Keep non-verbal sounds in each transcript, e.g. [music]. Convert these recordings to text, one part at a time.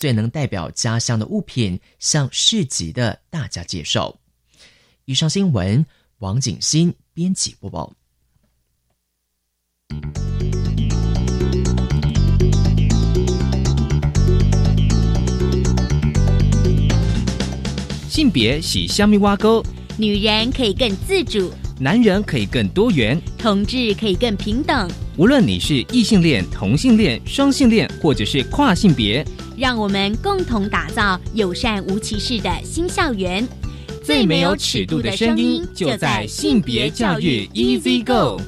最能代表家乡的物品向市集的大家介绍。以上新闻，王景新编辑播报。性别喜虾米挖沟，女人可以更自主，男人可以更多元，同志可以更平等。无论你是异性恋、同性恋、双性恋，或者是跨性别，让我们共同打造友善无歧视的新校园。最没有尺度的声音，就在性别教育 Easy Go。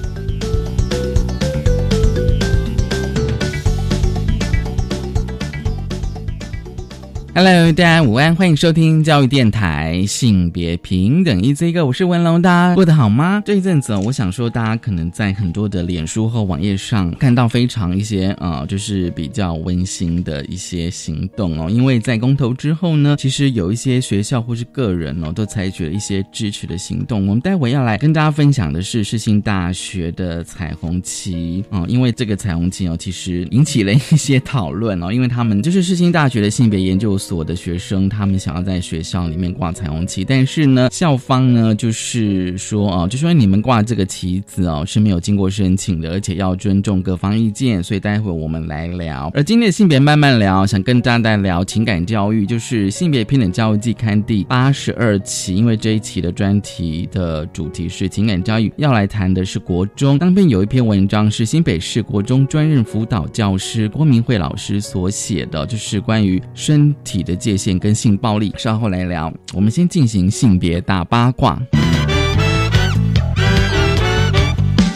Hello，大家午安，欢迎收听教育电台性别平等 Easy Go，我是文龙，大家过得好吗？这一阵子，我想说，大家可能在很多的脸书和网页上看到非常一些呃，就是比较温馨的一些行动哦。因为在公投之后呢，其实有一些学校或是个人哦，都采取了一些支持的行动。我们待会要来跟大家分享的是世新大学的彩虹旗哦，因为这个彩虹旗哦，其实引起了一些讨论哦，因为他们就是世新大学的性别研究。所的学生，他们想要在学校里面挂彩虹旗，但是呢，校方呢就是说啊，就说你们挂这个旗子哦是没有经过申请的，而且要尊重各方意见，所以待会我们来聊。而今天的性别慢慢聊，想跟大家聊情感教育，就是性别平等教育季刊第八十二期，因为这一期的专题的主题是情感教育，要来谈的是国中。当篇有一篇文章是新北市国中专任辅导教师郭明慧老师所写的，就是关于身体。体的界限跟性暴力，稍后来聊。我们先进行性别大八卦。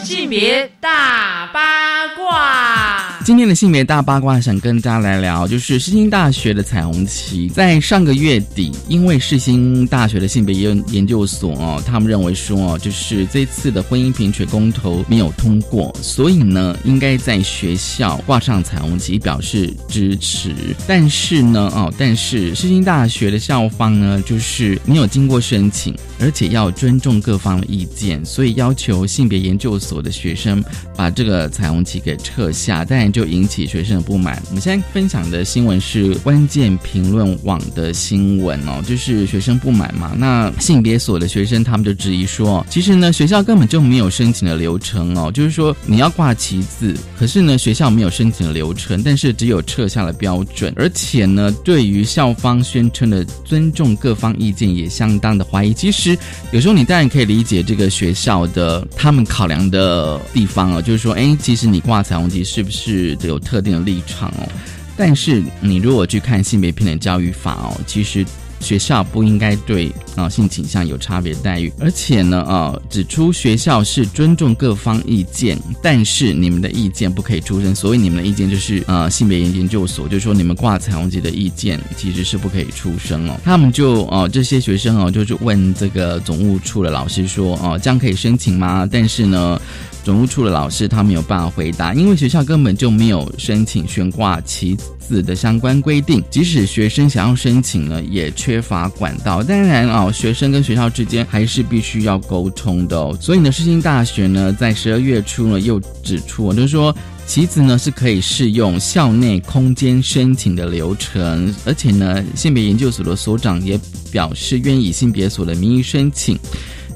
性别大八卦。今天的性别大八卦，想跟大家来聊，就是世新大学的彩虹旗。在上个月底，因为世新大学的性别研研究所哦，他们认为说哦，就是这次的婚姻平权公投没有通过，所以呢，应该在学校挂上彩虹旗表示支持。但是呢，哦，但是世新大学的校方呢，就是没有经过申请，而且要尊重各方的意见，所以要求性别研究所的学生把这个彩虹旗给撤下。但就就引起学生的不满。我们现在分享的新闻是关键评论网的新闻哦，就是学生不满嘛。那性别所的学生他们就质疑说，其实呢学校根本就没有申请的流程哦，就是说你要挂旗子，可是呢学校没有申请的流程，但是只有撤下了标准，而且呢对于校方宣称的尊重各方意见也相当的怀疑。其实有时候你当然可以理解这个学校的他们考量的地方哦，就是说，哎，其实你挂彩虹旗是不是？都有特定的立场哦，但是你如果去看性别平等教育法哦，其实学校不应该对啊性倾向有差别待遇，而且呢啊指出学校是尊重各方意见，但是你们的意见不可以出声。所以你们的意见就是啊性别研究所就说你们挂彩虹旗的意见其实是不可以出声哦。他们就哦这些学生哦就是问这个总务处的老师说哦这样可以申请吗？但是呢。总务处的老师他没有办法回答，因为学校根本就没有申请悬挂旗子的相关规定。即使学生想要申请呢，也缺乏管道。当然啊，学生跟学校之间还是必须要沟通的。所以呢，世新大学呢在十二月初呢又指出，就是说旗子呢是可以适用校内空间申请的流程，而且呢，性别研究所的所长也表示愿意以性别所的名义申请。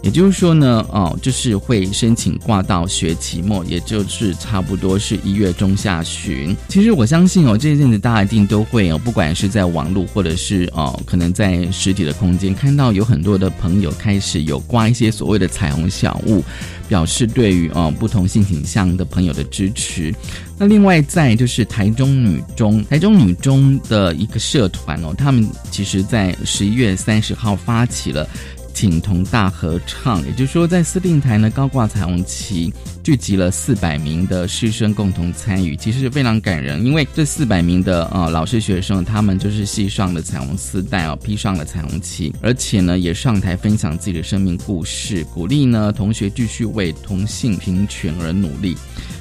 也就是说呢，哦，就是会申请挂到学期末，也就是差不多是一月中下旬。其实我相信哦，这一阵子大家一定都会哦，不管是在网络或者是哦，可能在实体的空间，看到有很多的朋友开始有挂一些所谓的彩虹小物，表示对于哦不同性倾向的朋友的支持。那另外在就是台中女中，台中女中的一个社团哦，他们其实在十一月三十号发起了。景同大合唱，也就是说，在司令台呢高挂彩虹旗，聚集了四百名的师生共同参与，其实是非常感人。因为这四百名的呃老师学生，他们就是系上的彩虹丝带哦，披上了彩虹旗，而且呢也上台分享自己的生命故事，鼓励呢同学继续为同性平权而努力。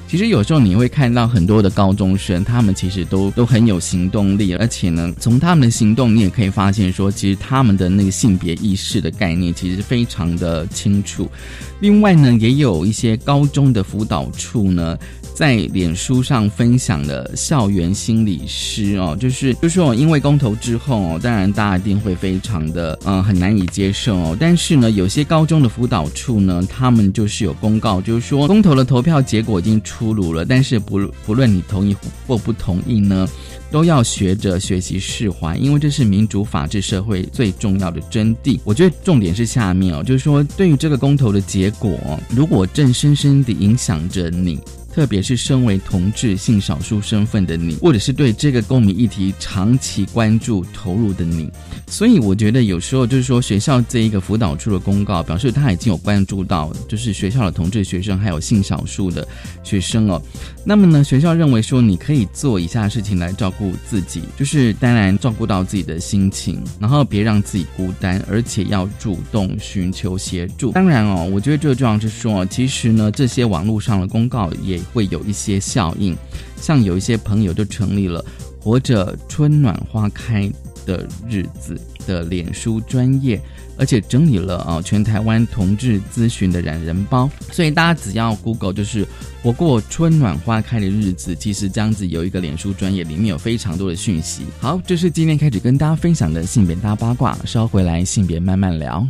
其实有时候你会看到很多的高中生，他们其实都都很有行动力，而且呢，从他们的行动，你也可以发现说，其实他们的那个性别意识的概念其实非常的清楚。另外呢，也有一些高中的辅导处呢，在脸书上分享的校园心理师哦，就是就是说，因为公投之后哦，当然大家一定会非常的嗯很难以接受哦。但是呢，有些高中的辅导处呢，他们就是有公告，就是说公投的投票结果已经出炉了，但是不不论你同意或不同意呢。都要学着学习释怀，因为这是民主法治社会最重要的真谛。我觉得重点是下面哦，就是说对于这个公投的结果，如果正深深地影响着你。特别是身为同志性少数身份的你，或者是对这个公民议题长期关注投入的你，所以我觉得有时候就是说，学校这一个辅导处的公告表示他已经有关注到，就是学校的同志学生还有性少数的学生哦。那么呢，学校认为说你可以做以下事情来照顾自己，就是当然照顾到自己的心情，然后别让自己孤单，而且要主动寻求协助。当然哦，我觉得最重要是说，其实呢，这些网络上的公告也。会有一些效应，像有一些朋友就成立了“活着春暖花开的日子”的脸书专业，而且整理了啊全台湾同志咨询的懒人包，所以大家只要 Google 就是“活过春暖花开的日子”，其实这样子有一个脸书专业，里面有非常多的讯息。好，这是今天开始跟大家分享的性别大八卦，稍回来性别慢慢聊。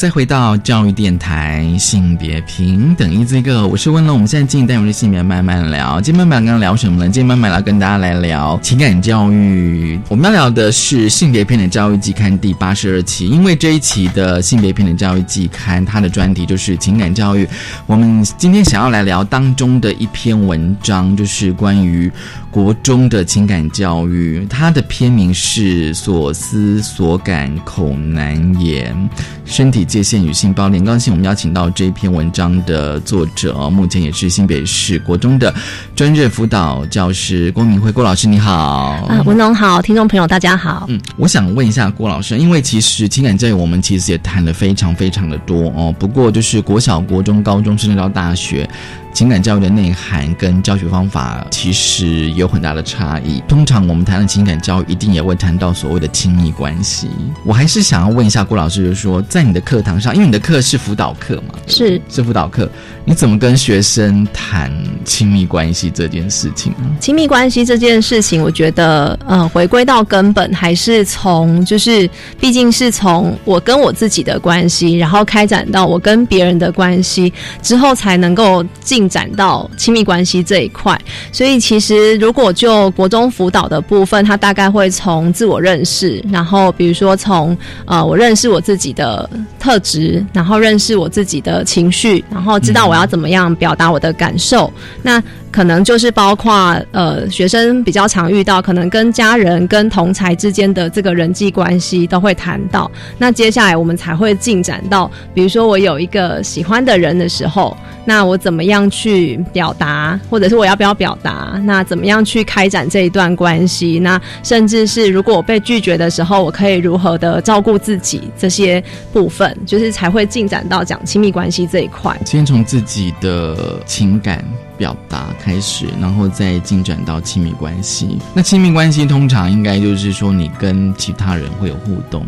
再回到教育电台，性别平等一这个，我是温龙。我们现在进单元是性别慢慢聊。今天慢慢刚刚聊什么呢？今天慢慢来跟大家来聊情感教育。我们要聊的是性别平等教育季刊第八十二期，因为这一期的性别平等教育季刊，它的专题就是情感教育。我们今天想要来聊当中的一篇文章，就是关于国中的情感教育。它的篇名是“所思所感口难言，身体”。界限与性包联，高兴我们邀请到这一篇文章的作者，目前也是新北市国中的专任辅导教师郭明辉郭老师，你好啊，文龙好，听众朋友大家好。嗯，我想问一下郭老师，因为其实情感教育我们其实也谈了非常非常的多哦，不过就是国小、国中、高中甚至到大学，情感教育的内涵跟教学方法其实有很大的差异。通常我们谈的情感教育，一定也会谈到所谓的亲密关系。我还是想要问一下郭老师，就是说，在你的课堂上，因为你的课是辅导课嘛，是是辅导课，你怎么跟学生谈亲密关系这件事情呢？亲密关系这件事情，我觉得，呃，回归到根本，还是从就是，毕竟是从我跟我自己的关系，然后开展到我跟别人的关系之后，才能够进进展到亲密关系这一块。所以，其实如果就国中辅导的部分，它大概会从自我认识，然后比如说从呃，我认识我自己的特质，然后认识我自己的情绪，然后知道我要怎么样表达我的感受。那可能就是包括呃，学生比较常遇到，可能跟家人、跟同才之间的这个人际关系都会谈到。那接下来我们才会进展到，比如说我有一个喜欢的人的时候，那我怎么样去表达，或者是我要不要表达？那怎么样去开展这一段关系？那甚至是如果我被拒绝的时候，我可以如何的照顾自己？这些部分就是才会进展到讲亲密关系这一块。先从自己的情感。表达开始，然后再进展到亲密关系。那亲密关系通常应该就是说，你跟其他人会有互动，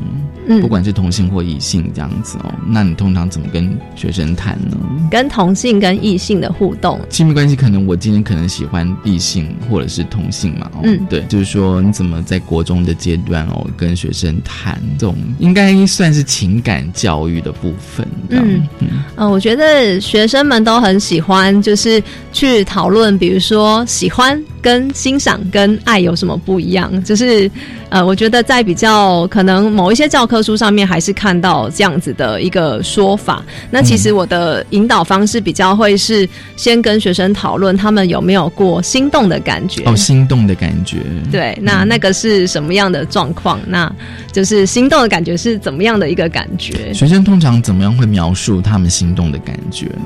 嗯，不管是同性或异性这样子哦。那你通常怎么跟学生谈呢？跟同性跟异性的互动，亲密关系可能我今天可能喜欢异性或者是同性嘛，嗯，对，就是说你怎么在国中的阶段哦，跟学生谈这种应该算是情感教育的部分。嗯嗯，我觉得学生们都很喜欢，就是。去讨论，比如说喜欢跟欣赏跟爱有什么不一样？就是，呃，我觉得在比较可能某一些教科书上面还是看到这样子的一个说法。那其实我的引导方式比较会是先跟学生讨论他们有没有过心动的感觉。哦，心动的感觉。对，那那个是什么样的状况？那就是心动的感觉是怎么样的一个感觉？学生通常怎么样会描述他们心动的感觉呢？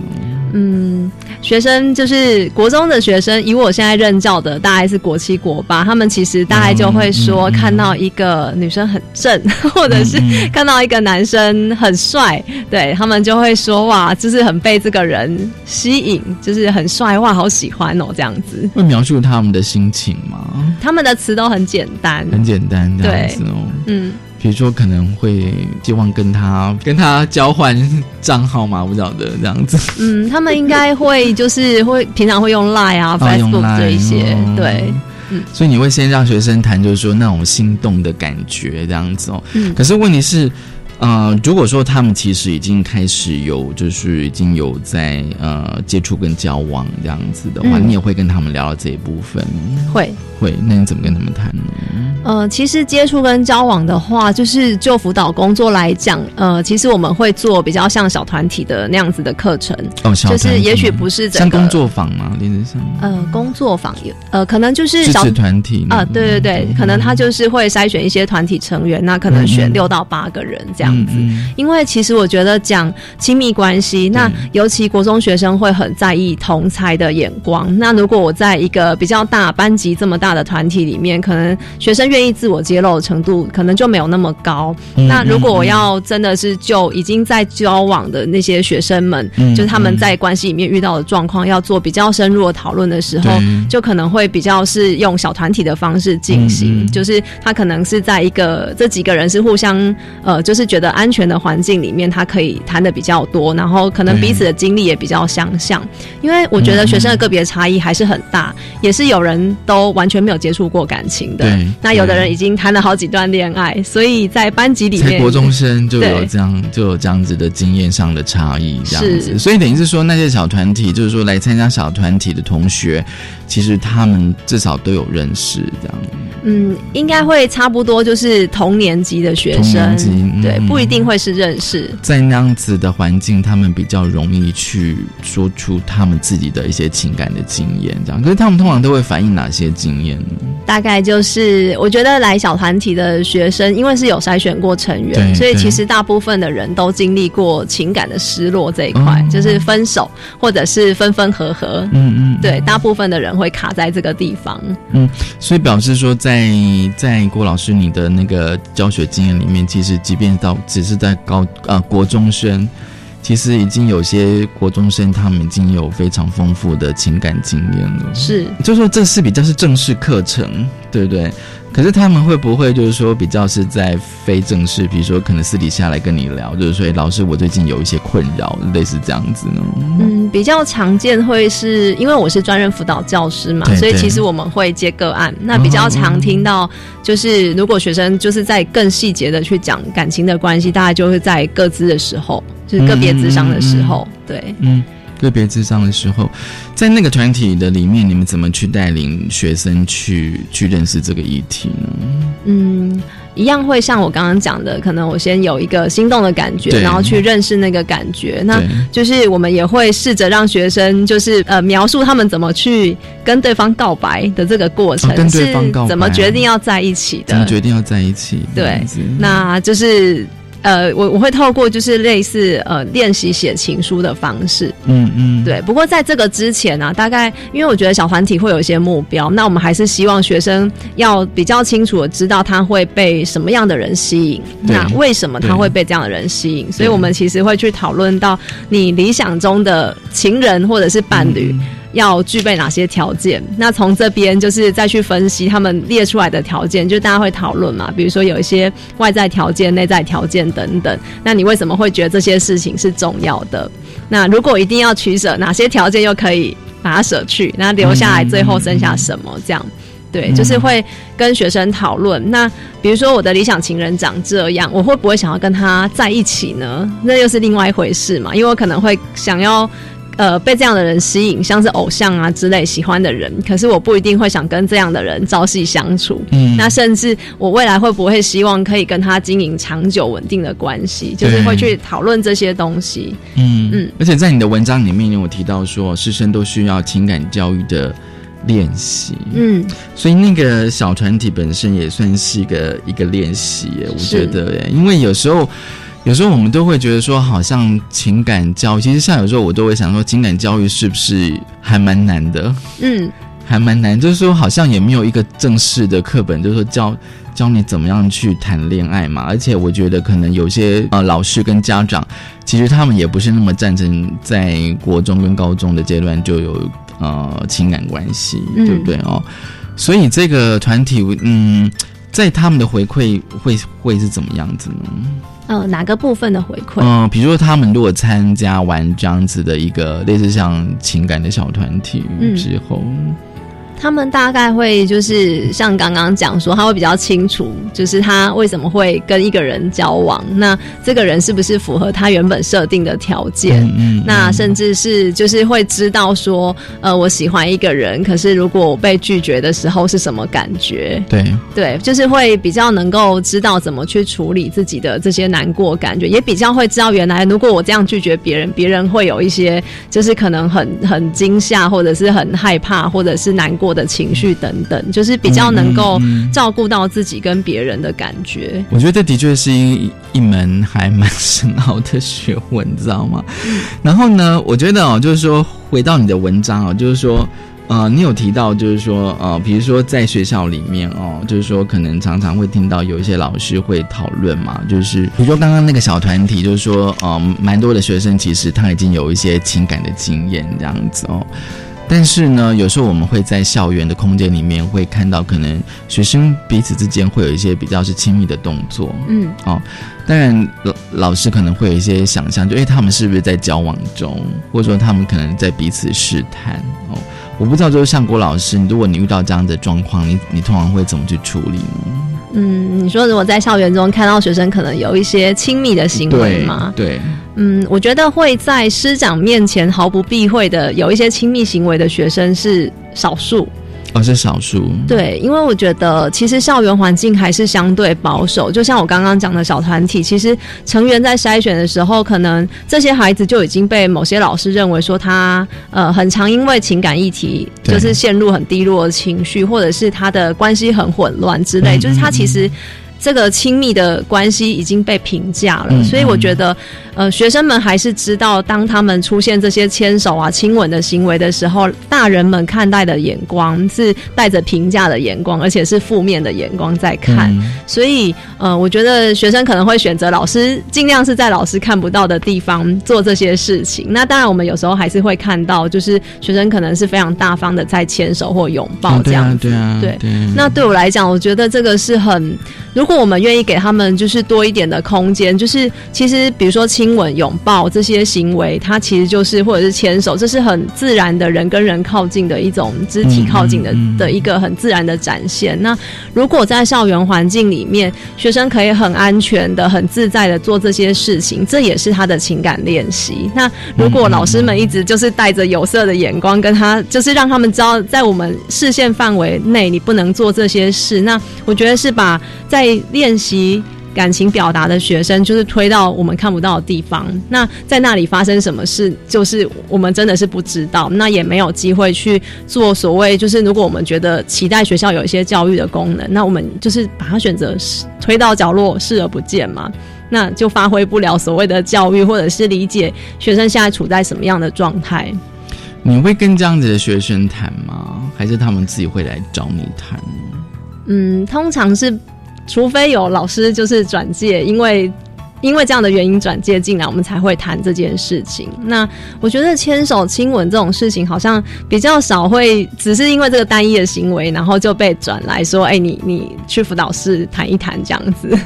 嗯，学生就是国中的学生，以我现在任教的，大概是国七、国八，他们其实大概就会说，看到一个女生很正，[laughs] 或者是看到一个男生很帅，对他们就会说哇，就是很被这个人吸引，就是很帅哇，好喜欢哦，这样子。会描述他们的心情吗？他们的词都很简单，很简单这样子哦，嗯。比如说，可能会希望跟他跟他交换账号嘛，不晓得这样子。嗯，他们应该会就是会平常会用 Line 啊、[laughs] Facebook 这一些，对。嗯，所以你会先让学生谈，就是说那种心动的感觉这样子哦。嗯，可是问题是。呃，如果说他们其实已经开始有，就是已经有在呃接触跟交往这样子的话，你也会跟他们聊到这一部分。会会，那你怎么跟他们谈呢？呃，其实接触跟交往的话，就是就辅导工作来讲，呃，其实我们会做比较像小团体的那样子的课程。哦，小就是也许不是像工作坊嘛，类似像呃工作坊有呃可能就是小团体啊，对对对，可能他就是会筛选一些团体成员，那可能选六到八个人这样。样子，因为其实我觉得讲亲密关系，那尤其国中学生会很在意同才的眼光。那如果我在一个比较大班级这么大的团体里面，可能学生愿意自我揭露的程度可能就没有那么高。那如果我要真的是就已经在交往的那些学生们，就是他们在关系里面遇到的状况，要做比较深入的讨论的时候，就可能会比较是用小团体的方式进行。就是他可能是在一个这几个人是互相呃，就是觉得安全的环境里面，他可以谈的比较多，然后可能彼此的经历也比较相像。因为我觉得学生的个别差异还是很大，也是有人都完全没有接触过感情的。那有的人已经谈了好几段恋爱，所以在班级里面，国中生就有这样就有这样子的经验上的差异，这样子。所以等于是说，那些小团体，就是说来参加小团体的同学，其实他们至少都有认识这样。嗯，应该会差不多，就是同年级的学生，对，不一定会是认识。在那样子的环境，他们比较容易去说出他们自己的一些情感的经验，这样。可是他们通常都会反映哪些经验呢？大概就是，我觉得来小团体的学生，因为是有筛选过成员，所以其实大部分的人都经历过情感的失落这一块，就是分手或者是分分合合。嗯嗯，对，大部分的人会卡在这个地方。嗯，所以表示说在。在在郭老师你的那个教学经验里面，其实即便到只是在高呃国中生，其实已经有些国中生他们已经有非常丰富的情感经验了。是，就说这是比较是正式课程，对不对？可是他们会不会就是说比较是在非正式，比如说可能私底下来跟你聊，就是说老师我最近有一些困扰，类似这样子呢？嗯，比较常见会是因为我是专任辅导教师嘛，所以其实我们会接个案。那比较常听到就是如果学生就是在更细节的去讲感情的关系，大概就是在各自的时候，就是个别智商的时候，对，嗯。个别智商的时候，在那个团体的里面，你们怎么去带领学生去去认识这个议题呢？嗯，一样会像我刚刚讲的，可能我先有一个心动的感觉，然后去认识那个感觉。那就是我们也会试着让学生，就是呃描述他们怎么去跟对方告白的这个过程，跟对方告白，怎么决定要在一起的，怎么决定要在一起？对，那就是。呃，我我会透过就是类似呃练习写情书的方式，嗯嗯，对。不过在这个之前呢，大概因为我觉得小团体会有一些目标，那我们还是希望学生要比较清楚的知道他会被什么样的人吸引，那为什么他会被这样的人吸引？所以我们其实会去讨论到你理想中的情人或者是伴侣。要具备哪些条件？那从这边就是再去分析他们列出来的条件，就大家会讨论嘛。比如说有一些外在条件、内在条件等等。那你为什么会觉得这些事情是重要的？那如果一定要取舍，哪些条件又可以把它舍去？那留下来最后剩下什么？这样对，就是会跟学生讨论。那比如说我的理想情人长这样，我会不会想要跟他在一起呢？那又是另外一回事嘛。因为我可能会想要。呃，被这样的人吸引，像是偶像啊之类喜欢的人，可是我不一定会想跟这样的人朝夕相处。嗯，那甚至我未来会不会希望可以跟他经营长久稳定的关系，就是会去讨论这些东西。嗯嗯，而且在你的文章里面有提到说，师生都需要情感教育的练习。嗯，所以那个小团体本身也算是一个一个练习。我觉得，因为有时候。有时候我们都会觉得说，好像情感教育，其实像有时候我都会想说，情感教育是不是还蛮难的？嗯，还蛮难，就是说好像也没有一个正式的课本，就是说教教你怎么样去谈恋爱嘛。而且我觉得可能有些呃老师跟家长，其实他们也不是那么赞成在国中跟高中的阶段就有呃情感关系，对不对哦？所以这个团体，嗯，在他们的回馈会会是怎么样子呢？呃，哪个部分的回馈？嗯，比如说他们如果参加完这样子的一个类似像情感的小团体之后。他们大概会就是像刚刚讲说，他会比较清楚，就是他为什么会跟一个人交往，那这个人是不是符合他原本设定的条件？嗯，那甚至是就是会知道说，呃，我喜欢一个人，可是如果我被拒绝的时候是什么感觉？对，对，就是会比较能够知道怎么去处理自己的这些难过感觉，也比较会知道原来如果我这样拒绝别人，别人会有一些就是可能很很惊吓，或者是很害怕，或者是难过。的情绪等等，就是比较能够照顾到自己跟别人的感觉。我觉得这的确是一一门还蛮深奥的学问，你知道吗？然后呢，我觉得哦，就是说回到你的文章哦，就是说，呃，你有提到，就是说，呃，比如说在学校里面哦，就是说可能常常会听到有一些老师会讨论嘛，就是比如说刚刚那个小团体，就是说，呃，蛮多的学生其实他已经有一些情感的经验这样子哦。但是呢，有时候我们会在校园的空间里面会看到，可能学生彼此之间会有一些比较是亲密的动作，嗯，哦，当然老老师可能会有一些想象，就哎，他们是不是在交往中，或者说他们可能在彼此试探，哦，我不知道，就是像郭老师，如果你遇到这样的状况，你你通常会怎么去处理呢？嗯，你说如果在校园中看到学生可能有一些亲密的行为吗？对，嗯，我觉得会在师长面前毫不避讳的有一些亲密行为的学生是少数。哦，是少数。对，因为我觉得其实校园环境还是相对保守。就像我刚刚讲的小团体，其实成员在筛选的时候，可能这些孩子就已经被某些老师认为说他呃很常因为情感议题就是陷入很低落的情绪，或者是他的关系很混乱之类。就是他其实这个亲密的关系已经被评价了，所以我觉得呃，学生们还是知道，当他们出现这些牵手啊、亲吻的行为的时候，大人们看待的眼光是带着评价的眼光，而且是负面的眼光在看。所以，呃，我觉得学生可能会选择老师尽量是在老师看不到的地方做这些事情。那当然，我们有时候还是会看到，就是学生可能是非常大方的在牵手或拥抱这样子。对啊，对啊，对。那对我来讲，我觉得这个是很，如果我们愿意给他们就是多一点的空间，就是其实比如说亲。亲吻、拥抱这些行为，它其实就是或者是牵手，这是很自然的人跟人靠近的一种肢体靠近的的一个很自然的展现。那如果在校园环境里面，学生可以很安全的、很自在的做这些事情，这也是他的情感练习。那如果老师们一直就是带着有色的眼光跟他，就是让他们知道在我们视线范围内你不能做这些事，那我觉得是把在练习。感情表达的学生，就是推到我们看不到的地方。那在那里发生什么事，就是我们真的是不知道。那也没有机会去做所谓，就是如果我们觉得期待学校有一些教育的功能，那我们就是把它选择推到角落，视而不见嘛。那就发挥不了所谓的教育，或者是理解学生现在处在什么样的状态。你会跟这样子的学生谈吗？还是他们自己会来找你谈？嗯，通常是。除非有老师就是转介，因为因为这样的原因转介进来，我们才会谈这件事情。那我觉得牵手、亲吻这种事情，好像比较少会，只是因为这个单一的行为，然后就被转来说：“哎，你你去辅导室谈一谈这样子。”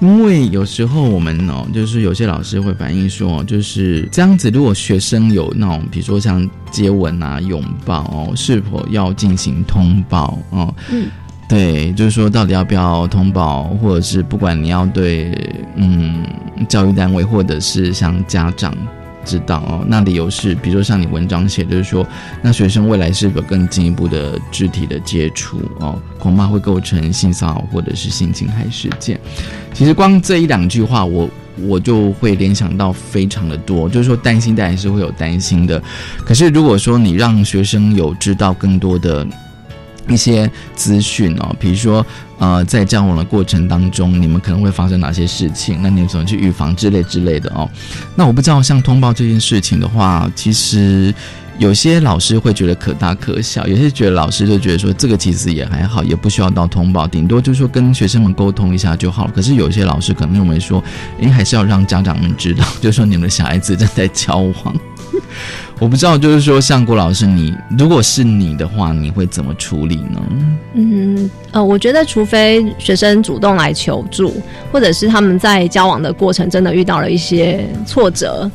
因为有时候我们哦，就是有些老师会反映说，就是这样子，如果学生有那种，比如说像接吻啊、拥抱哦，是否要进行通报哦？嗯。对，就是说，到底要不要通报，或者是不管你要对，嗯，教育单位或者是像家长知道哦，那理由是，比如说像你文章写，就是说，那学生未来是否更进一步的肢体的接触哦，恐怕会构成性骚扰或者是性侵害事件。其实光这一两句话，我我就会联想到非常的多，就是说担心当然是会有担心的，可是如果说你让学生有知道更多的。一些资讯哦，比如说，呃，在交往的过程当中，你们可能会发生哪些事情？那你们怎么去预防之类之类的哦？那我不知道，像通报这件事情的话，其实有些老师会觉得可大可小，有些觉得老师就觉得说这个其实也还好，也不需要到通报，顶多就是说跟学生们沟通一下就好了。可是有些老师可能认为说，哎，还是要让家长们知道，[laughs] 就是说你们的小孩子正在交往。[laughs] 我不知道，就是说，像郭老师，你如果是你的话，你会怎么处理呢？嗯，呃，我觉得，除非学生主动来求助，或者是他们在交往的过程真的遇到了一些挫折。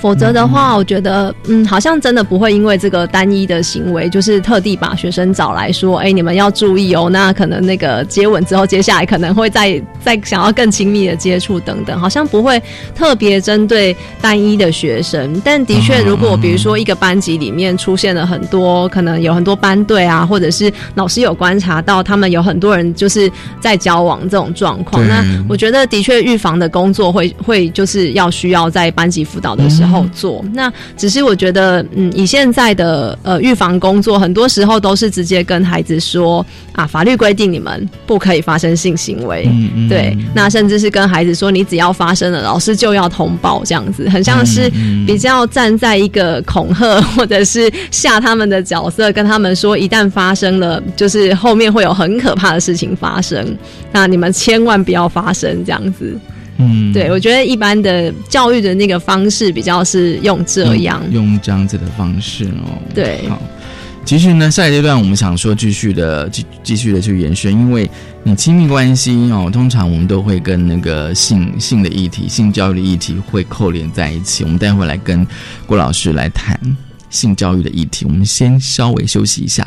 否则的话，我觉得，嗯，好像真的不会因为这个单一的行为，就是特地把学生找来说，哎，你们要注意哦。那可能那个接吻之后，接下来可能会再 [laughs] 再想要更亲密的接触等等，好像不会特别针对单一的学生。但的确，如果比如说一个班级里面出现了很多，可能有很多班队啊，或者是老师有观察到他们有很多人就是在交往这种状况，那我觉得的确预防的工作会会就是要需要在班级辅导的时候。后做。那只是我觉得，嗯，以现在的呃预防工作，很多时候都是直接跟孩子说啊，法律规定你们不可以发生性行为，对，那甚至是跟孩子说，你只要发生了，老师就要通报，这样子，很像是比较站在一个恐吓或者是吓他们的角色，跟他们说，一旦发生了，就是后面会有很可怕的事情发生，那你们千万不要发生这样子。嗯，对，我觉得一般的教育的那个方式比较是用这样，用这样子的方式哦。对，好，其实呢，下一阶段我们想说继续的继继续的去延伸，因为你亲密关系哦，通常我们都会跟那个性性的议题、性教育的议题会扣连在一起。我们待会来跟郭老师来谈性教育的议题。我们先稍微休息一下。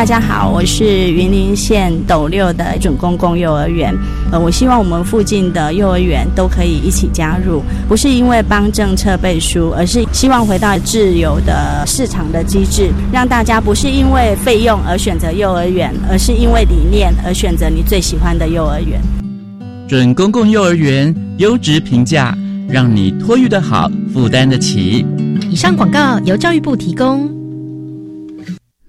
大家好，我是云林县斗六的准公共幼儿园。呃，我希望我们附近的幼儿园都可以一起加入，不是因为帮政策背书，而是希望回到自由的市场的机制，让大家不是因为费用而选择幼儿园，而是因为理念而选择你最喜欢的幼儿园。准公共幼儿园优质评价，让你托育的好，负担得起。以上广告由教育部提供。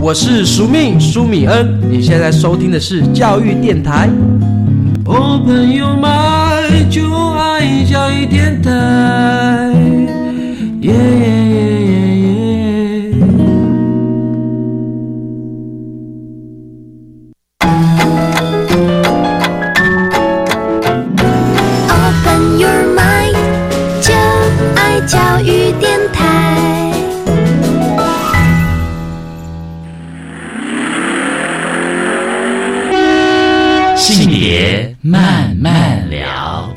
我是苏命苏米恩，你现在收听的是教育电台。Open your mind，就爱教育电台。慢慢聊。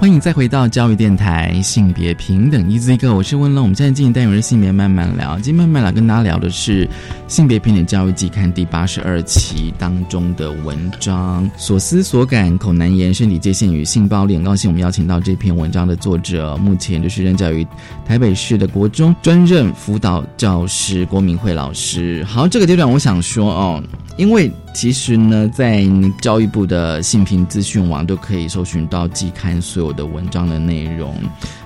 欢迎再回到教育电台性别平等 Easy Go，我是温龙。我们现在进行单元是性别慢慢聊。今天慢慢聊跟大家聊的是性别平等教育季刊第八十二期当中的文章，所思所感口难言，身体界限与性暴力。很高兴我们邀请到这篇文章的作者，目前就是任教于台北市的国中专任辅导教师郭明慧老师。好，这个阶段我想说哦。因为其实呢，在教育部的性平资讯网都可以搜寻到季刊所有的文章的内容。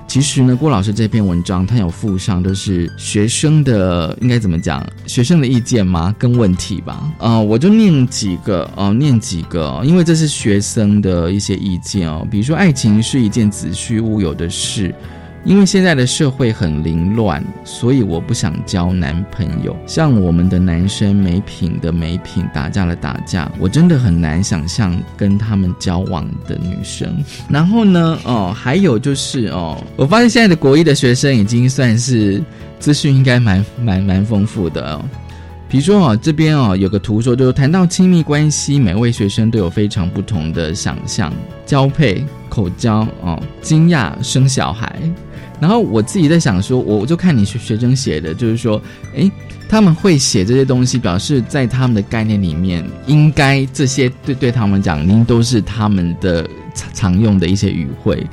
其实呢，郭老师这篇文章他有附上都是学生的应该怎么讲？学生的意见吗？跟问题吧。呃，我就念几个哦，念几个，因为这是学生的一些意见哦。比如说，爱情是一件子虚乌有的事。因为现在的社会很凌乱，所以我不想交男朋友。像我们的男生没品的没品，打架的打架，我真的很难想象跟他们交往的女生。然后呢，哦，还有就是哦，我发现现在的国一的学生已经算是资讯应该蛮蛮蛮丰富的哦。比如说哦，这边哦有个图说，就是谈到亲密关系，每位学生都有非常不同的想象，交配、口交哦，惊讶、生小孩。然后我自己在想说，我我就看你学学生写的，就是说，诶，他们会写这些东西，表示在他们的概念里面，应该这些对对他们讲，应都是他们的常常用的一些语汇，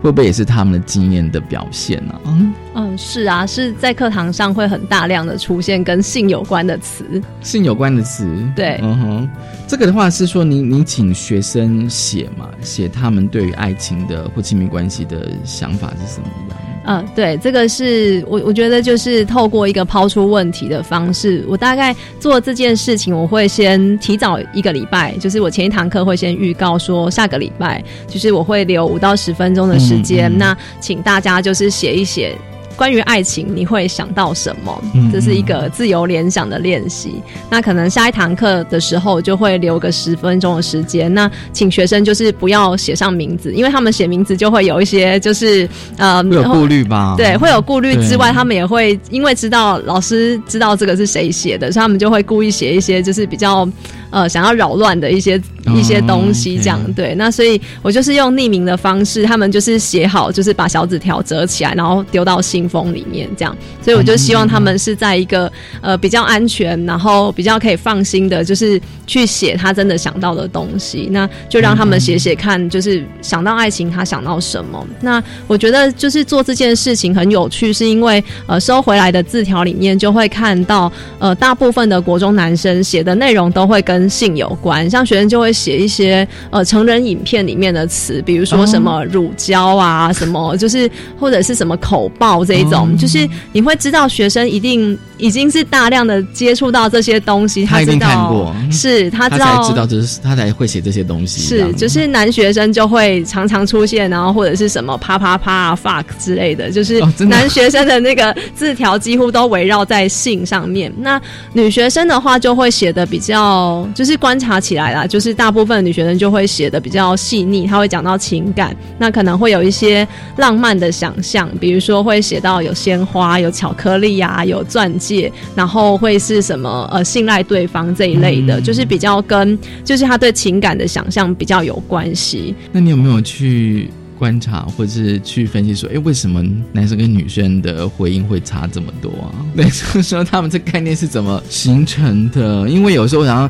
会不会也是他们的经验的表现呢、嗯嗯，是啊，是在课堂上会很大量的出现跟性有关的词，性有关的词。对，嗯哼，这个的话是说，你你请学生写嘛，写他们对于爱情的或亲密关系的想法是什么样？嗯，对，这个是我我觉得就是透过一个抛出问题的方式，我大概做这件事情，我会先提早一个礼拜，就是我前一堂课会先预告说下个礼拜，就是我会留五到十分钟的时间，嗯嗯那请大家就是写一写。关于爱情，你会想到什么嗯？这是一个自由联想的练习。那可能下一堂课的时候就会留个十分钟的时间。那请学生就是不要写上名字，因为他们写名字就会有一些就是呃会有顾虑吧？对，会有顾虑之外，他们也会因为知道老师知道这个是谁写的，所以他们就会故意写一些就是比较呃想要扰乱的一些一些东西，这样、哦对。那所以我就是用匿名的方式，他们就是写好，就是把小纸条折起来，然后丢到信封里面，这样。所以我就希望他们是在一个呃比较安全，然后比较可以放心的，就是去写他真的想到的东西。那就让他们写写看，就是想到爱情，他想到什么。那我觉得就是做这件事情很有趣，是因为呃收回来的字条里面就会看到，呃大部分的国中男生写的内容都会跟性有关，像学生就会写一些呃成人影片里面的词，比如说什么乳胶啊，什么就是或者是什么口爆这一种，就是你会知道学生一定已经是大量的接触到这些东西，知他一定看道过是他知他才道知道这是他才会写这些东西。是，就是男学生就会常常出现，然后或者是什么啪啪啪啊、fuck 之类的，就是男学生的那个字条几乎都围绕在性上面。那女学生的话就会写的比较，就是观察起来啦，就是大部分女学生就会写的比较细腻，她会讲到情感，那可能会有一些浪漫的想象，比如说会写到有鲜花、有巧克力啊、有钻戒，然后会是什么呃信赖对方这一类的，就是比较跟就是他对情感的想象比较有关系。那你有没有去观察，或者是去分析说，哎，为什么男生跟女生的回应会差这么多啊？[laughs] 对，就是说他们这概念是怎么形成的？因为有时候然后，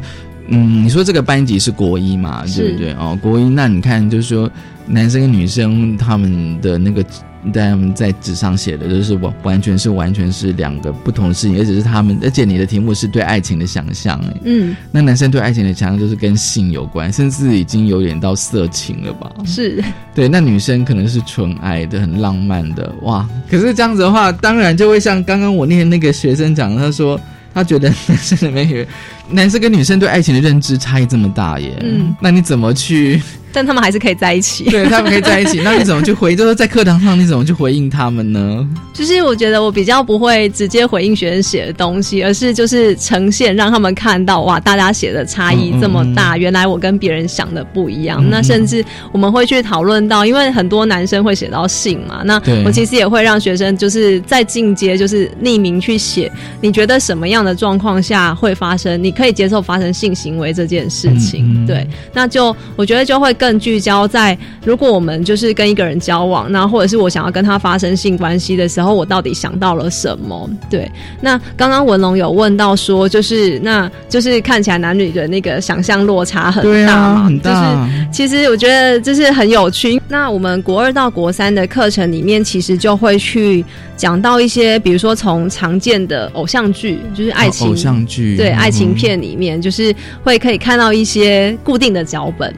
嗯，你说这个班级是国一嘛，对不对？哦，国一，那你看，就是说男生跟女生他们的那个。在他们在纸上写的，就是完完全是完全是两个不同的事情，而且是他们，而且你的题目是对爱情的想象，哎，嗯，那男生对爱情的想象就是跟性有关，甚至已经有点到色情了吧？是对，那女生可能是纯爱的、很浪漫的，哇！可是这样子的话，当然就会像刚刚我念那个学生讲，他说他觉得男生里面有男生跟女生对爱情的认知差异这么大耶，嗯，那你怎么去？但他们还是可以在一起。[laughs] 对他们可以在一起，[laughs] 那你怎么去回？就是在课堂上你怎么去回应他们呢？就是我觉得我比较不会直接回应学生写的东西，而是就是呈现让他们看到哇，大家写的差异这么大，原来我跟别人想的不一样。嗯那甚至我们会去讨论到，因为很多男生会写到信嘛，那我其实也会让学生就是在进阶，就是匿名去写，你觉得什么样的状况下会发生？你可以接受发生性行为这件事情，嗯嗯对，那就我觉得就会更聚焦在，如果我们就是跟一个人交往，那或者是我想要跟他发生性关系的时候，我到底想到了什么？对，那刚刚文龙有问到说，就是那就是看起来男女的那个想象落差很大嘛，很大。就是其实我觉得这是很有趣。那我们国二到国三的课程里面，其实就会去讲到一些，比如说从常见的偶像剧，就是爱情、哦偶像剧对、嗯爱情片里面，就是会可以看到一些固定的脚本。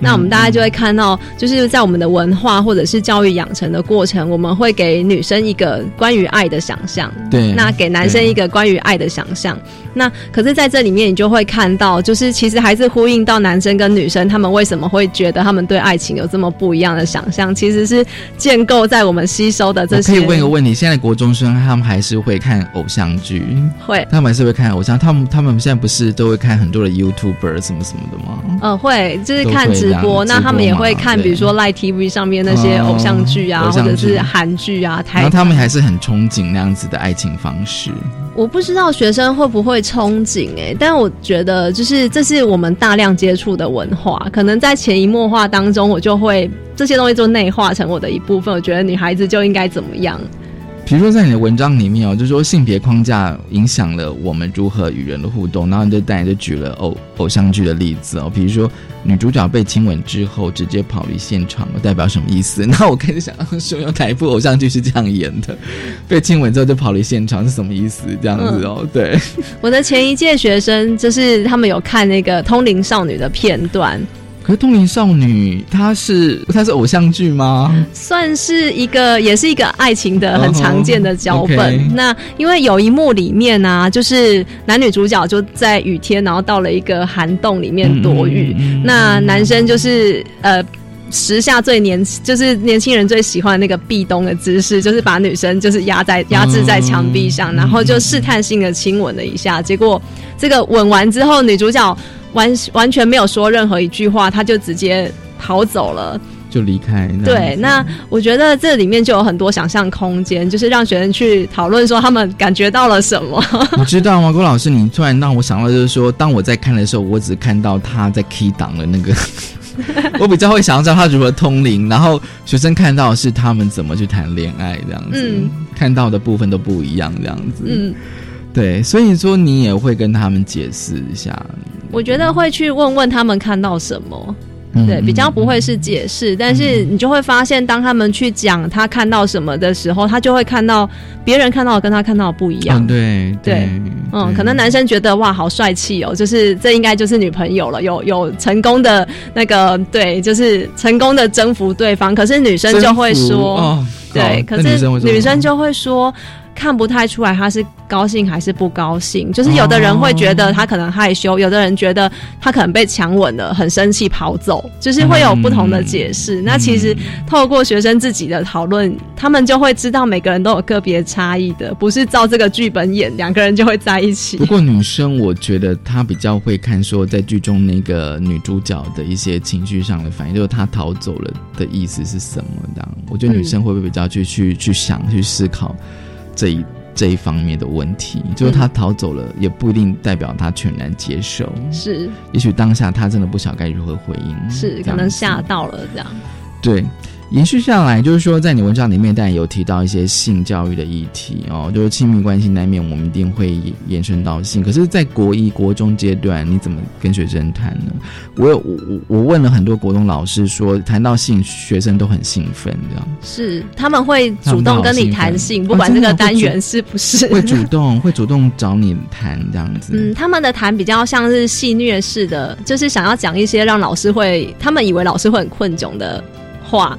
那我们大家就会看到，就是在我们的文化或者是教育养成的过程，我们会给女生一个关于爱的想象，对那给男生一个关于爱的想象。那可是在这里面，你就会看到，就是其实还是呼应到男生跟女生他们为什么会觉得他们对爱情有这么不一样的想象，其实是建构在我们吸收的这些。可以问一个问题：现在国中生他们还是会看偶像剧？会，他们还是会看偶像。他们他们现在不是都会看很多的 YouTuber 什么什么的吗？呃，会就是看直播，那他们也会看，比如说 Live TV 上面那些哦偶像剧啊，或者是韩剧啊，台然后他们还是很憧憬那样子的爱情方式。我不知道学生会不会憧憬哎、但我觉得就是这是我们大量接触的文化，可能在潜移默化当中，我就会这些东西就内化成我的一部分。我觉得女孩子就应该怎么样？比如说，在你的文章里面哦，就说性别框架影响了我们如何与人的互动，然后你就带你就举了偶偶像剧的例子哦，比如说女主角被亲吻之后直接跑离现场，代表什么意思？那我开始想到说，有哪一部偶像剧是这样演的？被亲吻之后就跑离现场是什么意思？这样子哦，对，我的前一届学生就是他们有看那个《通灵少女》的片段，可是《通灵少女》她是她是偶像剧吗？算是一个，也是一个爱情的很常见的脚本。那因为有一幕里面呢、啊，就是男女主角就在雨天，然后到了一个涵洞里面躲雨。那男生就是呃。时下最年就是年轻人最喜欢的那个壁咚的姿势，就是把女生就是压在压制在墙壁上，然后就试探性的亲吻了一下。结果这个吻完之后，女主角完完全没有说任何一句话，他就直接逃走了。就离开。对，那我觉得这里面就有很多想象空间，就是让学生去讨论说他们感觉到了什么。[laughs] 你知道吗，郭老师？你突然让我想到，就是说，当我在看的时候，我只看到他在 key 档的那个，[laughs] 我比较会想要知道他如何通灵，然后学生看到的是他们怎么去谈恋爱，这样子，嗯看到的部分都不一样，这样子。嗯，对，所以说你也会跟他们解释一下。我觉得会去问问他们看到什么。嗯对，比较不会是解释，但是你就会发现，当他们去讲他看到什么的时候，他就会看到别人看到的跟他看到的不一样。嗯，对对，嗯，可能男生觉得哇，好帅气哦，就是这应该就是女朋友了，有有成功的那个对，就是成功的征服对方。可是女生就会说，哦对，可是女生就会说。看不太出来他是高兴还是不高兴，就是有的人会觉得他可能害羞，有的人觉得他可能被强吻了，很生气跑走，就是会有不同的解释。那其实透过学生自己的讨论，他们就会知道每个人都有个别差异的，不是照这个剧本演，两个人就会在一起不。过女生，我觉得她比较会看说，在剧中那个女主角的一些情绪上的反应，就是她逃走了的意思是什么？这样，我觉得女生会不会比较去去去想、去思考这一这一方面的问题？就是他逃走了，也不一定代表他全然接受。是也许当下他真的不晓该如何回应，是，可能吓到了这样。对，延续下来就是说，在你文章里面当然有提到一些性教育的议题哦，就是亲密关系难免我们一定会延伸到性，可是，在国一、国中阶段，你怎么跟学生谈呢？我有我我我问了很多国中老师说，谈到性，学生都很兴奋，这样是，他们会主动跟你谈性，不管这个单元是不是会主动会主动找你谈这样子。嗯，他们的谈比较像是戏虐式的，就是想要讲一些让老师会，他们以为老师会很困窘的话。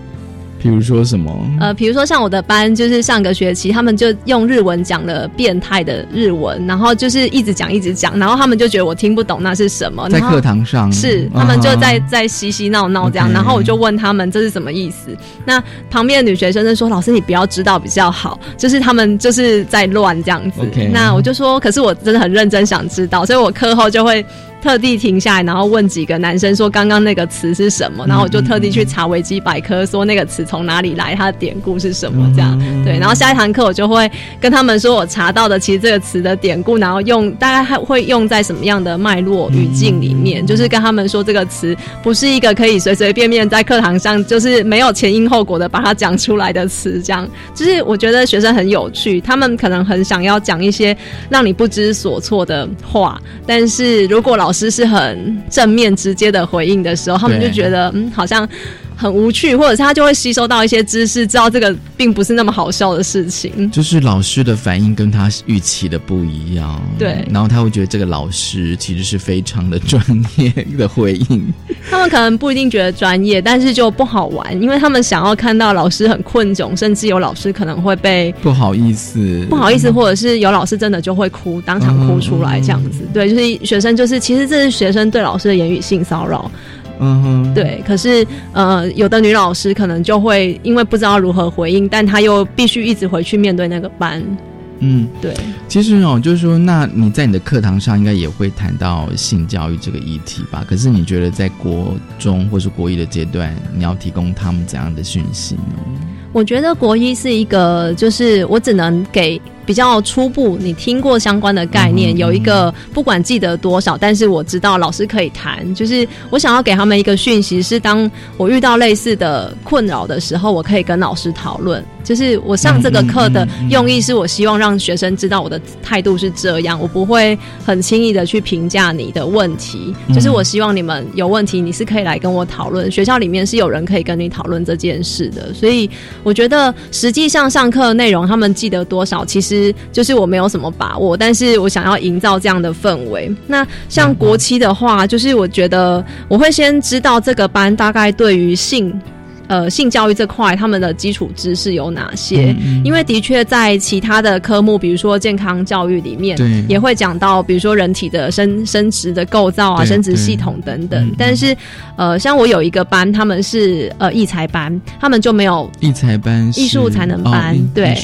比如说什么？呃，比如说像我的班，就是上个学期他们就用日文讲了变态的日文，然后就是一直讲一直讲，然后他们就觉得我听不懂那是什么。在课堂上是啊他们就在在嬉嬉闹闹这样然后我就问他们这是什么意思。那旁边的女学生就说：“老师，你不要知道比较好，就是他们就是在乱这样子。那我就说：“可是我真的很认真想知道，所以我课后就会。”特地停下来，然后问几个男生说刚刚那个词是什么，然后我就特地去查维基百科，说那个词从哪里来，它的典故是什么，这样、对。然后下一堂课我就会跟他们说我查到的其实这个词的典故，然后用大概还会用在什么样的脉络语境里面，就是跟他们说这个词不是一个可以随随便便在课堂上就是没有前因后果的把它讲出来的词，这样。就是我觉得学生很有趣，他们可能很想要讲一些让你不知所措的话，但是如果老师是很正面直接的回应的时候，他们就觉得嗯好像。很无趣，或者是他就会吸收到一些知识，知道这个并不是那么好笑的事情。就是老师的反应跟他预期的不一样，对然后他会觉得这个老师其实是非常的专业的回应，他们可能不一定觉得专业，但是就不好玩，因为他们想要看到老师很困窘，甚至有老师可能会被不好意思，不好意思，或者是有老师真的就会哭，当场哭出来这样子。对，就是学生就是其实这是学生对老师的言语性骚扰。嗯哼，对，可是呃，有的女老师可能就会因为不知道如何回应，但她又必须一直回去面对那个班。嗯，对，其实哦，就是说，那你在你的课堂上应该也会谈到性教育这个议题吧？可是你觉得在国中或是国一的阶段，你要提供他们怎样的讯息呢？我觉得国一是一个，就是我只能给比较初步，你听过相关的概念，有一个不管记得多少，但是我知道老师可以谈。就是我想要给他们一个讯息，是当我遇到类似的困扰的时候，我可以跟老师讨论。就是我上这个课的用意，是我希望让学生知道我的态度是这样，我不会很轻易的去评价你的问题。就是我希望你们有问题，你是可以来跟我讨论。学校里面是有人可以跟你讨论这件事的，所以我觉得实际上上课的内容他们记得多少，其实就是我没有什么把握，但是我想要营造这样的氛围。那像国七的话，就是我觉得我会先知道这个班大概对于性。呃，性教育这块，他们的基础知识有哪些？嗯因为的确在其他的科目，比如说健康教育里面对，也会讲到，比如说人体的生生殖的构造啊、生殖系统等等。但是，呃，像我有一个班，他们是呃艺才班，他们就没有艺才班、艺术才能班哦对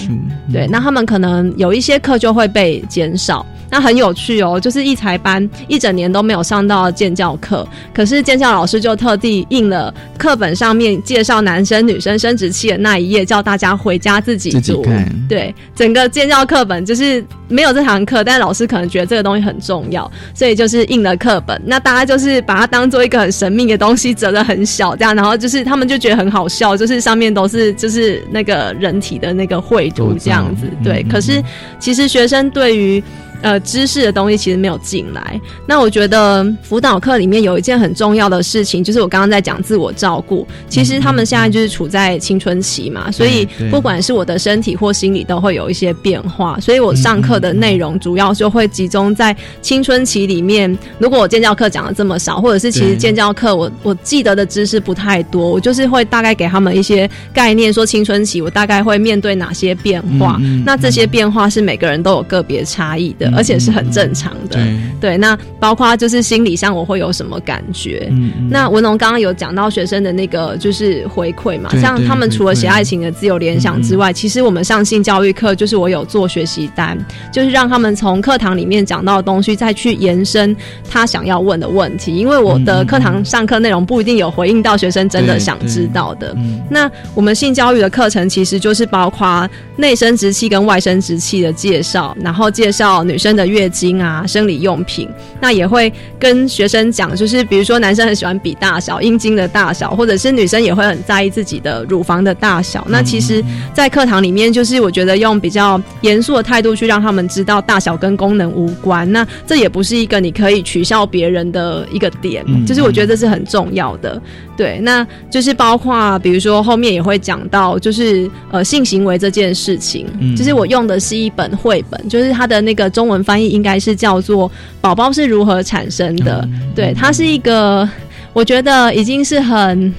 对，那他们可能有一些课就会被减少。那很有趣哦，就是一才班一整年都没有上到建教课，可是建教老师就特地印了课本上面介绍男生女生生殖器的那一页，叫大家回家自己读。对，整个建教课本就是没有这堂课，但老师可能觉得这个东西很重要，所以就是印了课本。那大家就是把它当做一个很神秘的东西，折的很小这样，然后就是他们就觉得很好笑，就是上面都是就是那个人体的那个绘图这样子。对，可是其实学生对于。呃，知识的东西其实没有进来。那我觉得辅导课里面有一件很重要的事情，就是我刚刚在讲自我照顾。其实他们现在就是处在青春期嘛，所以不管是我的身体或心理都会有一些变化。所以我上课的内容主要就会集中在青春期里面。如果我建教课讲的这么少，或者是其实建教课我我记得的知识不太多，我就是会大概给他们一些概念，说青春期我大概会面对哪些变化。那这些变化是每个人都有个别差异的。而且是很正常的，对。那包括就是心理上我会有什么感觉？那文龙刚刚有讲到学生的那个就是回馈嘛，像他们除了写爱情的自由联想之外，其实我们上性教育课就是我有做学习单，就是让他们从课堂里面讲到的东西再去延伸他想要问的问题，因为我的课堂上课内容不一定有回应到学生真的想知道的。那我们性教育的课程其实就是包括内生殖器跟外生殖器的介绍，然后介绍女。生的月经啊，生理用品，那也会跟学生讲，就是比如说男生很喜欢比大小，阴茎的大小，或者是女生也会很在意自己的乳房的大小。那其实，在课堂里面，就是我觉得用比较严肃的态度去让他们知道大小跟功能无关。那这也不是一个你可以取笑别人的一个点，就是我觉得这是很重要的。对，那就是包括比如说后面也会讲到，就是呃性行为这件事情，就是我用的是一本绘本，就是它的那个中。文翻译应该是叫做“宝宝是如何产生的”。对，它是一个，我觉得已经是很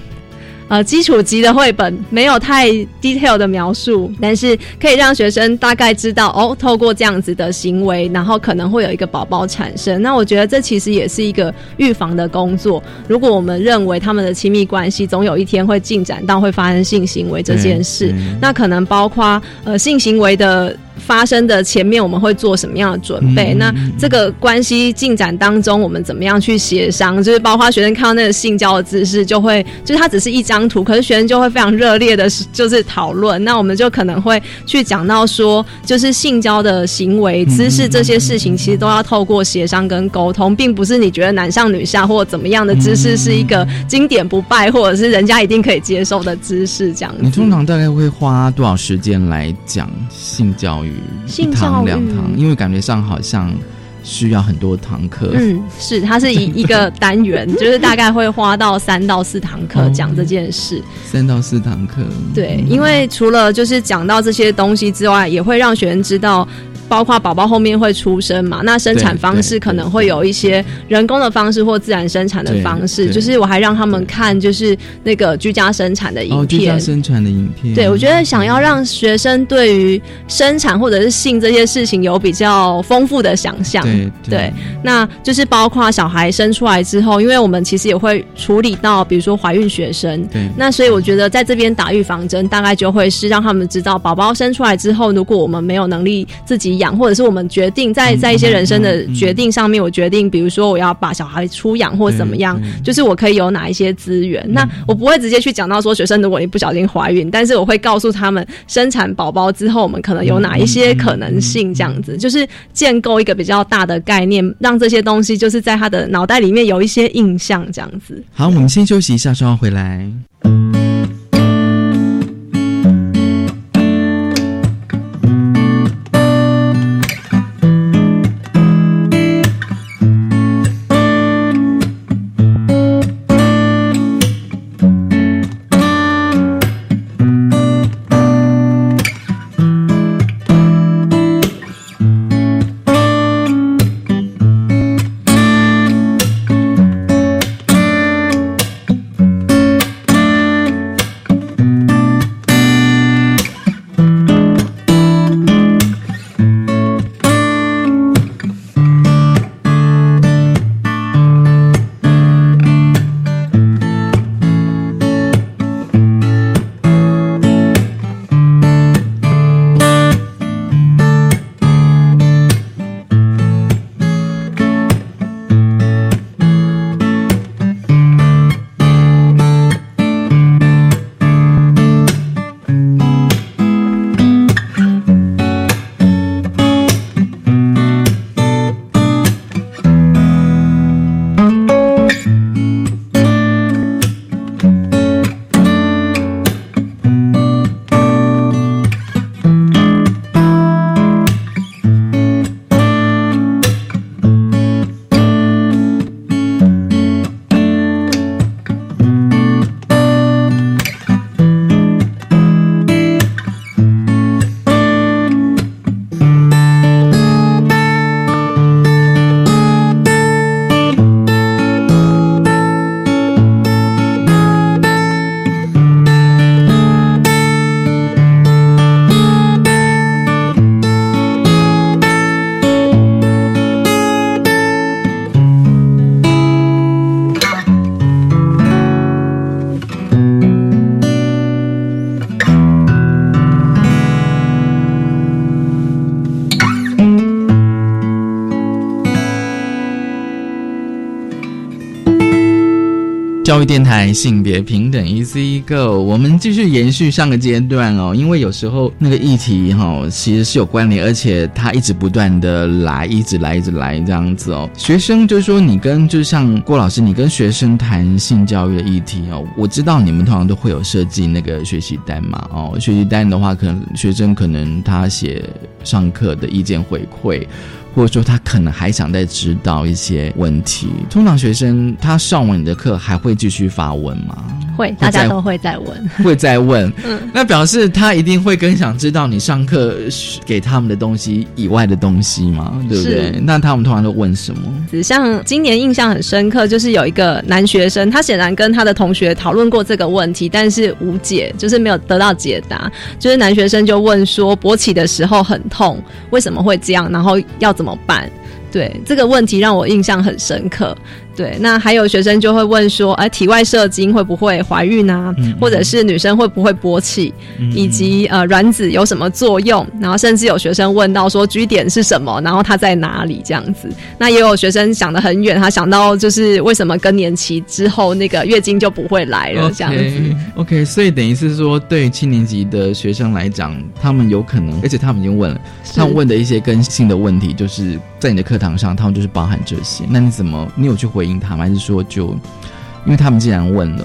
呃基础级的绘本，没有太 detail 的描述，但是可以让学生大概知道哦，透过这样子的行为，然后可能会有一个宝宝产生。那我觉得这其实也是一个预防的工作。如果我们认为他们的亲密关系总有一天会进展到会发生性行为这件事，那可能包括呃性行为的。发生的前面我们会做什么样的准备？那这个关系进展当中，我们怎么样去协商？就是包括学生看到那个性交的姿势，就会就是它只是一张图，可是学生就会非常热烈的，就是讨论。那我们就可能会去讲到说，就是性交的行为姿势这些事情，其实都要透过协商跟沟通，并不是你觉得男上女下或者怎么样的姿势是一个经典不败，或者是人家一定可以接受的姿势这样。你通常大概会花多少时间来讲性教育？一堂两堂，因为感觉上好像需要很多堂课。嗯，是，它是一一个单元，就是大概会花到三到四堂课讲这件事。三到四堂课，对，因为除了就是讲到这些东西之外，也会让学生知道。包括宝宝后面会出生嘛？那生产方式可能会有一些人工的方式或自然生产的方式。就是我还让他们看，就是那个居家生产的影片。居家生产的影片。对，我觉得想要让学生对于生产或者是性这些事情有比较丰富的想象。对，那就是包括小孩生出来之后，因为我们其实也会处理到，比如说怀孕学生。对。那所以我觉得在这边打预防针，大概就会是让他们知道，宝宝生出来之后，如果我们没有能力自己。养，或者是我们决定在在一些人生的决定上面，我决定，比如说我要把小孩出养或怎么样，就是我可以有哪一些资源。那我不会直接去讲到说学生，如果你不小心怀孕，但是我会告诉他们，生产宝宝之后，我们可能有哪一些可能性，这样子就是建构一个比较大的概念，让这些东西就是在他的脑袋里面有一些印象，这样子。好，我们先休息一下，稍后回来。教育电台性别平等 Easy Go，我们继续延续上个阶段哦，因为有时候那个议题哈、其实是有关联，而且它一直不断的来，一直来，一直来这样子哦。学生就是说，你跟就像郭老师，你跟学生谈性教育的议题哦，我知道你们通常都会有设计那个学习单嘛哦，学习单的话，可能学生可能他写上课的意见回馈。或者说他可能还想再知道一些问题。通常学生他上完你的课还会继续发问吗？会，大家都会再问。[laughs] 会再问，嗯那表示他一定会更想知道你上课给他们的东西以外的东西吗，对不对？那他们通常都问什么？像今年印象很深刻，就是有一个男学生，他显然跟他的同学讨论过这个问题，但是无解，就是没有得到解答。就是男学生就问说，勃起的时候很痛，为什么会这样？然后要怎怎么办？对这个问题让我印象很深刻。对，那还有学生就会问说，哎、体外射精会不会怀孕啊？嗯或者是女生会不会勃起？嗯以及呃卵子有什么作用？然后甚至有学生问到说居点是什么，然后它在哪里这样子。那也有学生想得很远，他想到就是为什么更年期之后那个月经就不会来了这样子。OK，所以等于是说，对七年级的学生来讲，他们有可能，而且他们已经问了，他们问的一些跟性的问题，就是在你的课堂上，他们就是包含这些。那你怎么，你有去回应他吗？还是说就，因为他们既然问了，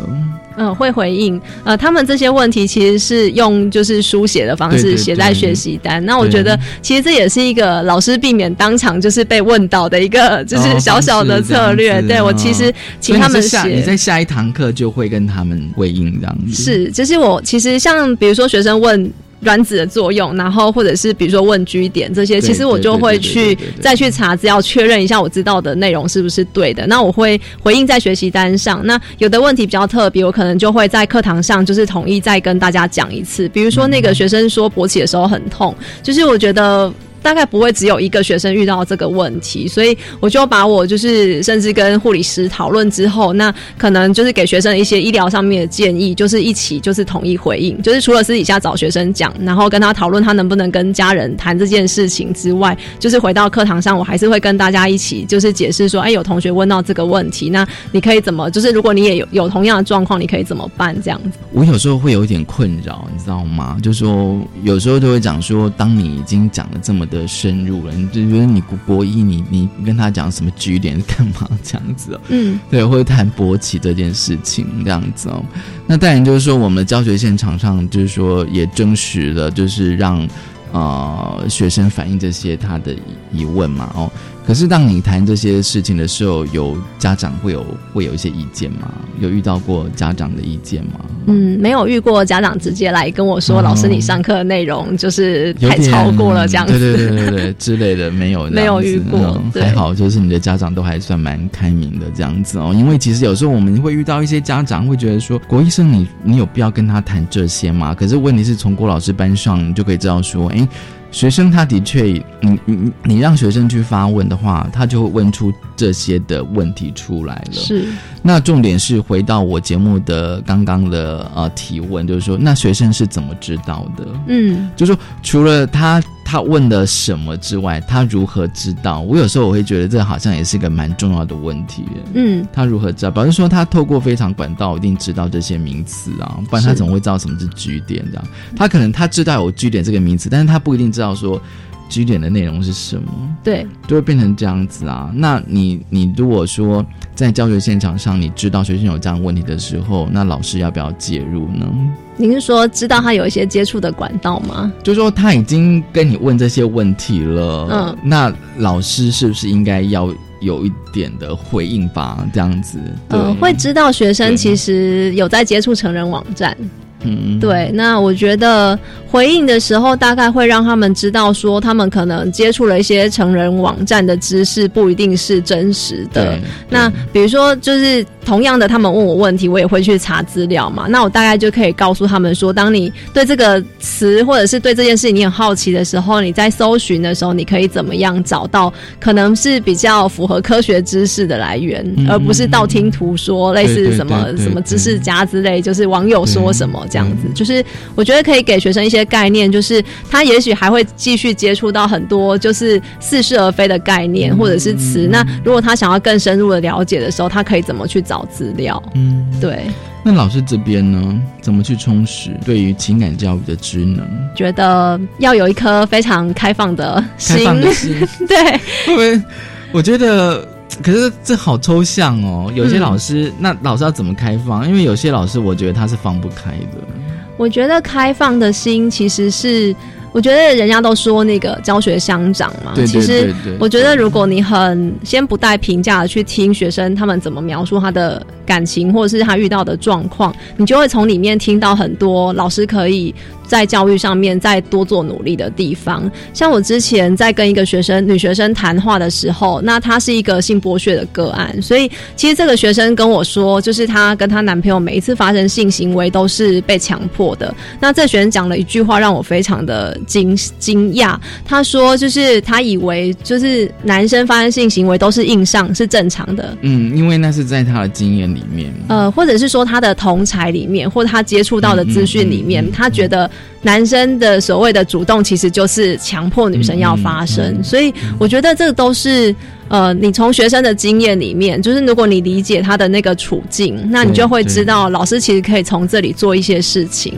嗯，会回应。呃，他们这些问题其实是用就是书写的方式写在学习单。那我觉得其实这也是一个老师避免当场就是被问到的一个就是小小的策略。对我其实哦请他们写你在下一堂课就会跟他们回应这样子。是，就是我其实像比如说学生问。卵子的作用，然后或者是比如说问居点这些，其实我就会去再去查资料，确认一下我知道的内容是不是对的。那我会回应在学习单上。那有的问题比较特别，我可能就会在课堂上就是统一再跟大家讲一次。比如说那个学生说勃起的时候很痛，就是我觉得。大概不会只有一个学生遇到这个问题，所以我就把我就是甚至跟护理师讨论之后，那可能就是给学生一些医疗上面的建议，就是一起就是统一回应，就是除了私底下找学生讲，然后跟他讨论他能不能跟家人谈这件事情之外，就是回到课堂上，我还是会跟大家一起就是解释说，哎，有同学问到这个问题，那你可以怎么，就是如果你也有有同样的状况，你可以怎么办这样子。我有时候会有一点困扰，你知道吗？就说有时候就会讲说，当你已经讲了这么的深入了，你就觉得你国国一你你跟他讲什么据点干嘛这样子哦？嗯，对，会谈勃起这件事情这样子哦。那当然就是说，我们的教学现场上就是说也证实了，就是让呃学生反映这些他的疑问嘛哦。可是当你谈这些事情的时候，有家长会有会有一些意见吗？有遇到过家长的意见吗？嗯，没有遇过家长直接来跟我说，哦老师你上课的内容就是太超过了这样子。对对对对对之类的，没有没有遇过还好，就是你的家长都还算蛮开明的这样子哦。因为其实有时候我们会遇到一些家长会觉得说，郭医生你你有必要跟他谈这些吗？可是问题是从郭老师班上，你就可以知道说，诶，学生他的确，你你你让学生去发问的话，他就会问出这些的问题出来了。是，那重点是回到我节目的刚刚的呃提问，就是说，那学生是怎么知道的？嗯，就是说，除了他他问了什么之外，他如何知道？我有时候我会觉得这好像也是一个蛮重要的问题。嗯，他如何知道？表示说他透过非常管道一定知道这些名词啊，不然他怎么会知道什么是据点这样？他可能他知道有据点这个名词，但是他不一定知道说居点的内容是什么。对，就会变成这样子啊。那你你如果说在教学现场上，你知道学生有这样问题的时候，那老师要不要介入呢？您是说知道他有一些接触的管道吗？就说他已经跟你问这些问题了，嗯那老师是不是应该要有一点的回应吧？这样子，对，呃，会知道学生其实有在接触成人网站。嗯，对，那我觉得回应的时候，大概会让他们知道说，他们可能接触了一些成人网站的知识，不一定是真实的。那比如说，就是同样的，他们问我问题，我也会去查资料嘛。那我大概就可以告诉他们说，当你对这个词或者是对这件事情你很好奇的时候，你在搜寻的时候，你可以怎么样找到可能是比较符合科学知识的来源，嗯而不是道听途说，类似什么什么知识家之类，就是网友说什么这样子。就是我觉得可以给学生一些概念，就是他也许还会继续接触到很多就是似是而非的概念或者是词。那如果他想要更深入的了解的时候，他可以怎么去找找资料。嗯，对，那老师这边呢，怎么去充实对于情感教育的职能？觉得要有一颗非常开放的心，开放的心 [laughs] 对，因为？我觉得，可是这好抽象哦。有些嗯老师，那老师要怎么开放？因为有些老师，我觉得他是放不开的。我觉得开放的心其实是，我觉得人家都说那个教学相长嘛。对对其实我觉得如果你很先不带评价的去听学生他们怎么描述他的感情，或者是他遇到的状况，你就会从里面听到很多老师可以在教育上面再多做努力的地方。像我之前在跟一个学生女学生谈话的时候，那她是一个性剥削的个案，所以其实这个学生跟我说，就是她跟她男朋友每一次发生性行为都是被强迫的。那这学生讲了一句话让我非常的惊惊讶，他说就是他以为就是男生发生性行为都是硬上是正常的，嗯，因为那是在他的经验面。呃，或者是说他的同才里面，或者他接触到的资讯里面，他觉得男生的所谓的主动其实就是强迫女生要发生，所以我觉得这都是。呃，你从学生的经验里面，就是如果你理解他的那个处境，那你就会知道老师其实可以从这里做一些事情。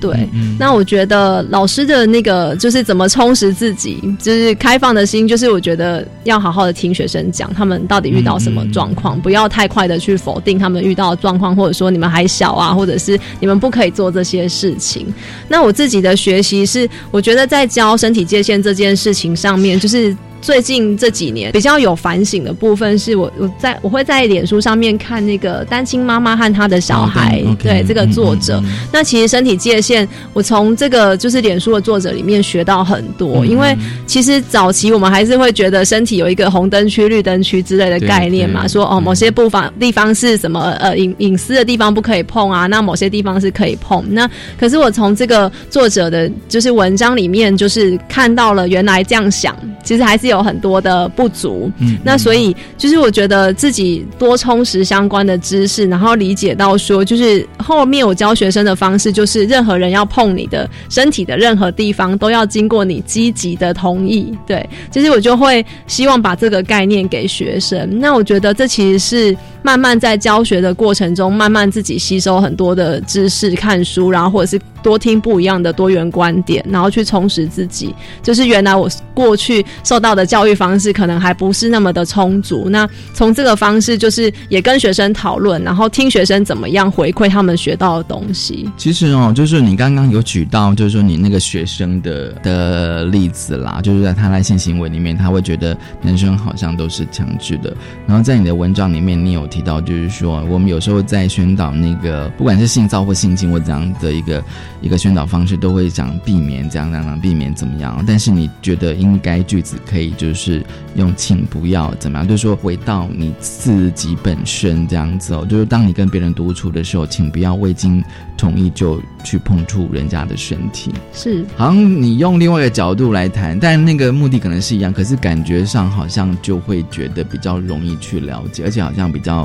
对，那我觉得老师的那个就是怎么充实自己，就是开放的心，就是我觉得要好好的听学生讲他们到底遇到什么状况，不要太快的去否定他们遇到的状况，或者说你们还小啊，或者是你们不可以做这些事情。那我自己的学习是，我觉得在教身体界限这件事情上面，就是。最近这几年比较有反省的部分是我我在我会在脸书上面看那个单亲妈妈和她的小孩，哦对这个作者。那其实身体界限，我从这个就是脸书的作者里面学到很多，嗯因为其实早期我们还是会觉得身体有一个红灯区、绿灯区之类的概念嘛，说哦某些部分地方是什么呃隐隐私的地方不可以碰啊，那某些地方是可以碰。那可是我从这个作者的就是文章里面，就是看到了原来这样想，其实还是有很多的不足。嗯那所以就是我觉得自己多充实相关的知识，然后理解到说，就是后面我教学生的方式，就是任何人要碰你的身体的任何地方，都要经过你积极的同意。对，其实我就会希望把这个概念给学生。那我觉得这其实是慢慢在教学的过程中，慢慢自己吸收很多的知识、看书，然后或者是多听不一样的多元观点，然后去充实自己。就是原来我过去受到的教育方式可能还不是那么的充足。那从这个方式，就是也跟学生讨论，然后听学生怎么样回馈他们学到的东西。其实哦，就是你刚刚有举到，就是说你那个学生的的例子啦，就是在他在性行为里面，他会觉得男生好像都是强制的。然后在你的文章里面，你有提提到，就是说我们有时候在宣导那个，不管是性骚或性侵或怎样的一个一个宣导方式，都会想避免这样这样避免怎么样。但是你觉得应该句子可以就是用请不要怎么样，就是说回到你自己本身这样子哦，就是当你跟别人独处的时候，请不要未经同意就去碰触人家的身体。是，好像你用另外一个角度来谈，但那个目的可能是一样，可是感觉上好像就会觉得比较容易去了解，而且好像比较。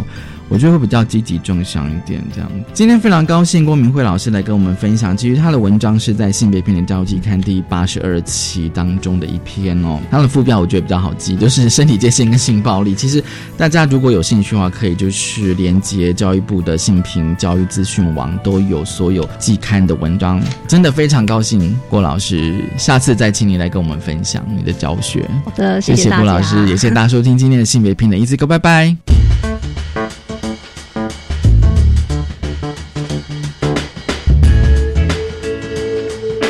我觉得会比较积极正向一点，这样。今天非常高兴郭明慧老师来跟我们分享，其实他的文章是在《性别平等教育季刊》第八十二期当中的一篇哦。他的副标我觉得比较好记，就是身体界限跟性暴力。其实大家如果有兴趣的话，可以就是连接教育部的性平教育资讯网，都有所有季刊的文章。真的非常高兴，郭老师，下次再请你来跟我们分享你的教学。好的，谢谢。郭老师，也谢谢大家收听今天的性别平等一字歌，拜拜。